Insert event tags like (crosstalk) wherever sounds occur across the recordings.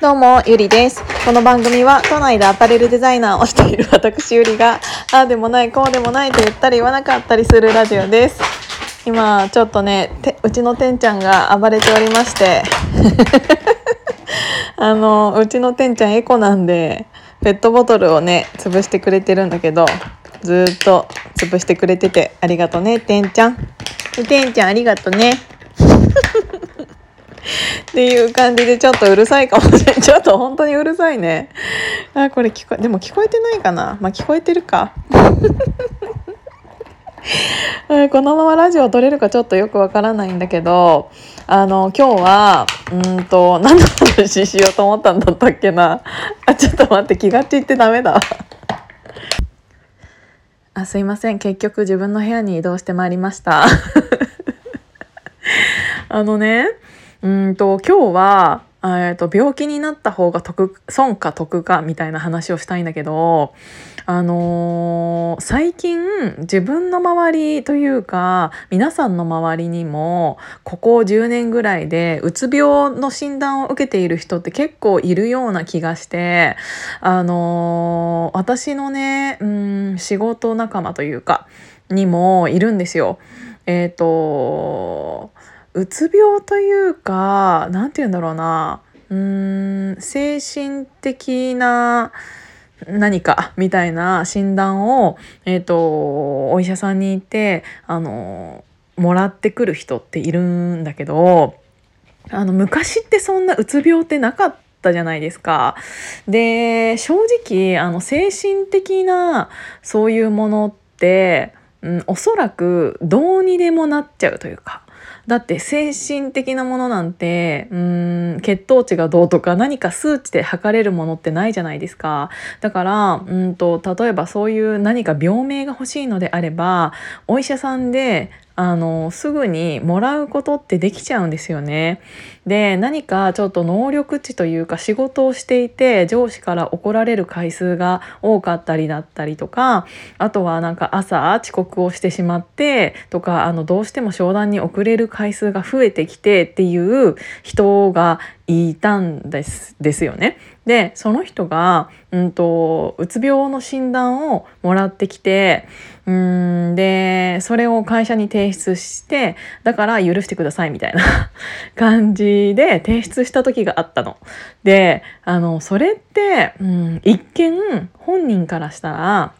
どうも、ゆりです。この番組は、都内でアパレルデザイナーをしている私ゆりが、ああでもない、こうでもないと言ったり言わなかったりするラジオです。今、ちょっとね、うちのてんちゃんが暴れておりまして、(laughs) あの、うちのてんちゃんエコなんで、ペットボトルをね、潰してくれてるんだけど、ずーっと潰してくれてて、ありがとね、てんちゃん。てんちゃんありがとね。っていう感じでちょっとうるさいかもしれない。ちょっと本当にうるさいね。あ、これ聞こえ、でも聞こえてないかなまあ聞こえてるか。(laughs) このままラジオ撮れるかちょっとよくわからないんだけど、あの、今日は、うんと、何の話しようと思ったんだったっけな。あ、ちょっと待って、気が散ってダメだ。あ、すいません。結局自分の部屋に移動してまいりました。あのね、うんと今日は、えー、と病気になった方が得損か得かみたいな話をしたいんだけど、あのー最近自分の周りというか皆さんの周りにもここ10年ぐらいでうつ病の診断を受けている人って結構いるような気がして、あのー私のねうん仕事仲間というかにもいるんですよ。えっ、とうつ病というか何て言うんだろうなうーん精神的な何かみたいな診断を、えー、とお医者さんに行ってあのもらってくる人っているんだけどあの昔ってそんなうつ病ってなかったじゃないですか。で正直あの精神的なそういうものって、うん、おそらくどうにでもなっちゃうというか。だって精神的なものなんてうん血糖値がどうとか何か数値で測れるものってないじゃないですか。だからうんと例えばそういう何か病名が欲しいのであればお医者さんであのすぐにもらうことってできちゃうんですよね。で何かちょっと能力値というか仕事をしていて上司から怒られる回数が多かったりだったりとかあとはなんか朝遅刻をしてしまってとかあのどうしても商談に遅れる回数が増えてきてっていう人がいたんですですよね。でその人が、うん、とうつ病の診断をもらってきてうんでそれを会社に提出してだから許してくださいみたいな (laughs) 感じで提出した時があったの。であのそれって、うん、一見本人からしたら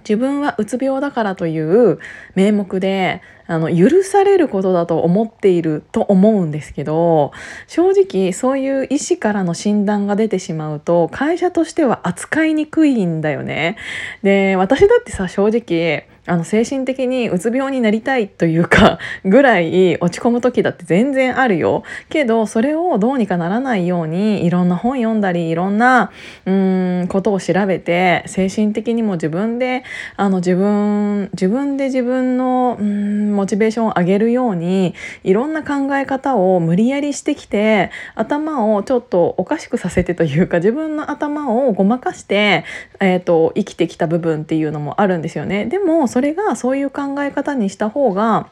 自分はうつ病だからという名目であの許されることだと思っていると思うんですけど正直そういう医師からの診断が出てしまうと会社としては扱いにくいんだよね。で私だってさ正直あの精神的にうつ病になりたいというか (laughs) ぐらい落ち込む時だって全然あるよけどそれをどうにかならないようにいろんな本読んだりいろんなうんことを調べて精神的にも自分であの自分自分で自分のうんモチベーションを上げるようにいろんな考え方を無理やりしてきて頭をちょっとおかしくさせてというか自分の頭をごまかして、えー、と生きてきた部分っていうのもあるんですよね。でもそれがそういう考え方にした方が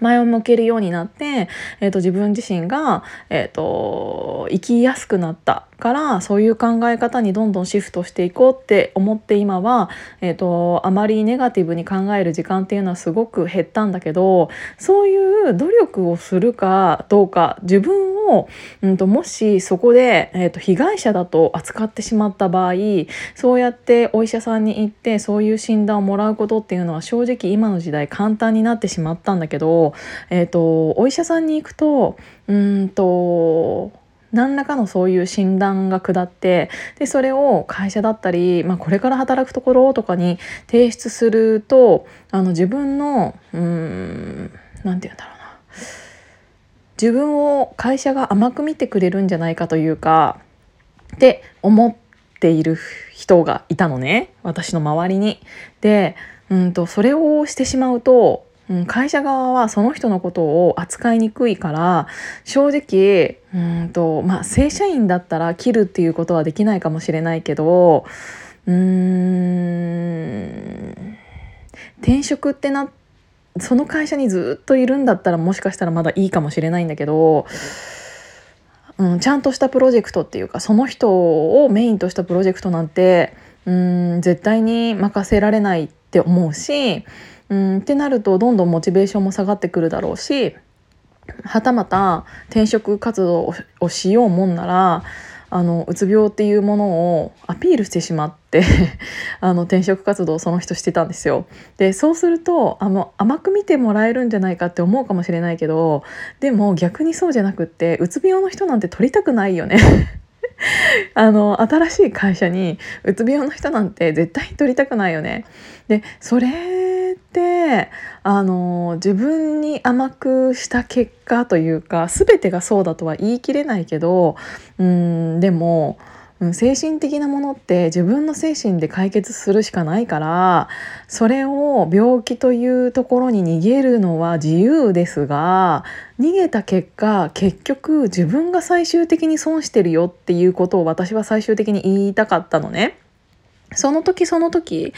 前を向けるようになって、えー、と自分自身が、えー、と生きやすくなった。からそういう考え方にどんどんシフトしていこうって思って今は、えー、とあまりネガティブに考える時間っていうのはすごく減ったんだけどそういう努力をするかどうか自分を、うん、ともしそこで、えー、と被害者だと扱ってしまった場合そうやってお医者さんに行ってそういう診断をもらうことっていうのは正直今の時代簡単になってしまったんだけど、えー、とお医者さんに行くとうんと何らかのそういう診断が下ってでそれを会社だったり、まあ、これから働くところとかに提出するとあの自分のうんなんて言うんだろうな自分を会社が甘く見てくれるんじゃないかというかって思っている人がいたのね私の周りに。でうんとそれをしてしまうとうん会社側はその人のことを扱いにくいから正直うんと、まあ、正社員だったら切るっていうことはできないかもしれないけどうーん転職ってなその会社にずっといるんだったらもしかしたらまだいいかもしれないんだけどうん、ちゃんとしたプロジェクトっていうかその人をメインとしたプロジェクトなんてうん絶対に任せられないって思うしうんってなるとどんどんモチベーションも下がってくるだろうしはたまた転職活動をしようもんならあのうつ病っていうものをアピールしてしまって (laughs) あの転職活動をその人してたんですよ。でそうするとあの甘く見てもらえるんじゃないかって思うかもしれないけどでも逆にそうじゃなくってうつ病の人なんて取りたくないよね (laughs) あの新しい会社にうつ病の人なんて絶対取りたくないよね。でそれってあの自分に甘くした結果というか全てがそうだとは言い切れないけどうんでも精神的なものって自分の精神で解決するしかないからそれを病気というところに逃げるのは自由ですが逃げた結果結局自分が最終的に損してるよっていうことを私は最終的に言いたかったのね。その時その時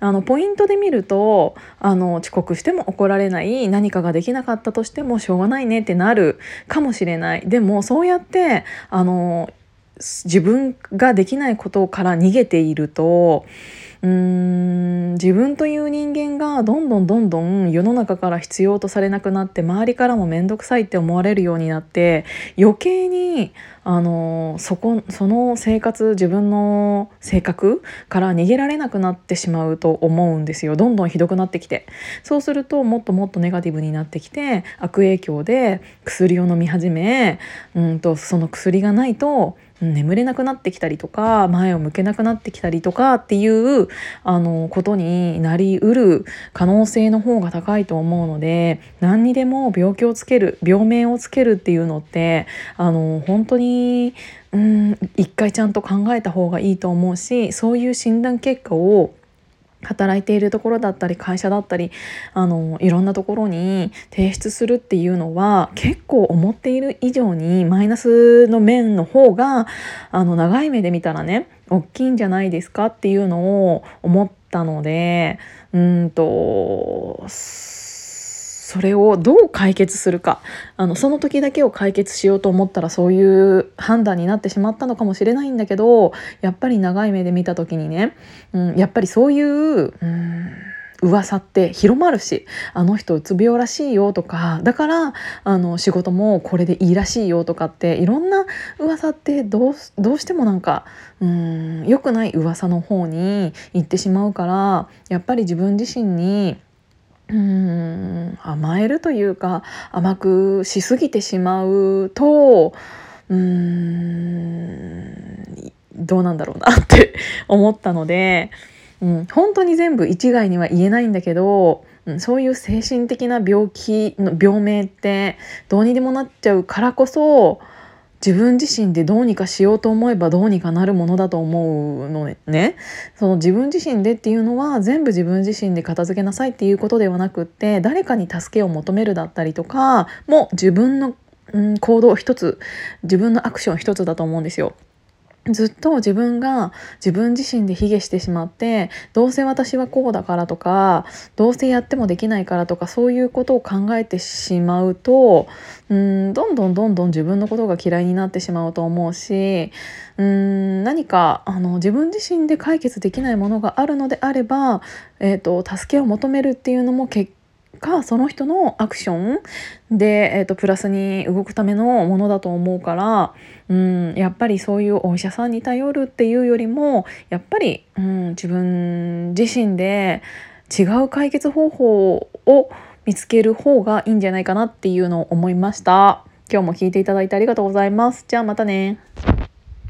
あのポイントで見るとあの遅刻しても怒られない何かができなかったとしてもしょうがないねってなるかもしれない。でもそうやってあの自分ができないことから逃げていると自分という人間がどんどんどんどん世の中から必要とされなくなって周りからも面倒くさいって思われるようになって余計にあのそこその生活自分の性格から逃げられなくなってしまうと思うんですよ。どんどんひどくなってきて。そうするともっともっとネガティブになってきて悪影響で薬を飲み始めうんとその薬がないと眠れなくなってきたりとか前を向けなくなってきたりとかっていうあのことになりうる可能性の方が高いと思うので何にでも病気をつける病名をつけるっていうのってあの本当にうん一回ちゃんと考えた方がいいと思うしそういう診断結果を働いているところだったり会社だったりあのいろんなところに提出するっていうのは結構思っている以上にマイナスの面の方があの長い目で見たらね大きいんじゃないですかっていうのを思ったのでうんとそれをどう解決するか。あのその時だけを解決しようと思ったらそういう判断になってしまったのかもしれないんだけどやっぱり長い目で見た時にね、うん、やっぱりそういう、うん噂って広まるしあの人うつ病らしいよとかだからあの仕事もこれでいいらしいよとかっていろんな噂ってどうどうしてもなんかうん良くない噂の方に行ってしまうからやっぱり自分自身にうん甘えるというか甘くしすぎてしまうとうんどうなんだろうなって (laughs) 思ったので、うん、本当に全部一概には言えないんだけど、うん、そういう精神的な病気の病名ってどうにでもなっちゃうからこそ自分自身でどうにかしようと思えばどうにかなるものだと思うのねその自分自身でっていうのは全部自分自身で片付けなさいっていうことではなくって誰かに助けを求めるだったりとかも自分の、うん、行動一つ自分のアクション一つだと思うんですよ。ずっと自分が自分自身で卑下してしまってどうせ私はこうだからとかどうせやってもできないからとかそういうことを考えてしまうとうんどんどんどんどん自分のことが嫌いになってしまうと思うしうん何かあの自分自身で解決できないものがあるのであれば、えーと、助けを求めるっていうのも結果その人のアクションで、えーと、プラスに動くためのものだと思うからうんやっぱりそういうお医者さんに頼るっていうよりもやっぱり、うん、自分自身で違う解決方法を見つける方がいいんじゃないかなっていうのを思いました。今日も聞いていただいてありがとうございます。じゃあまたね。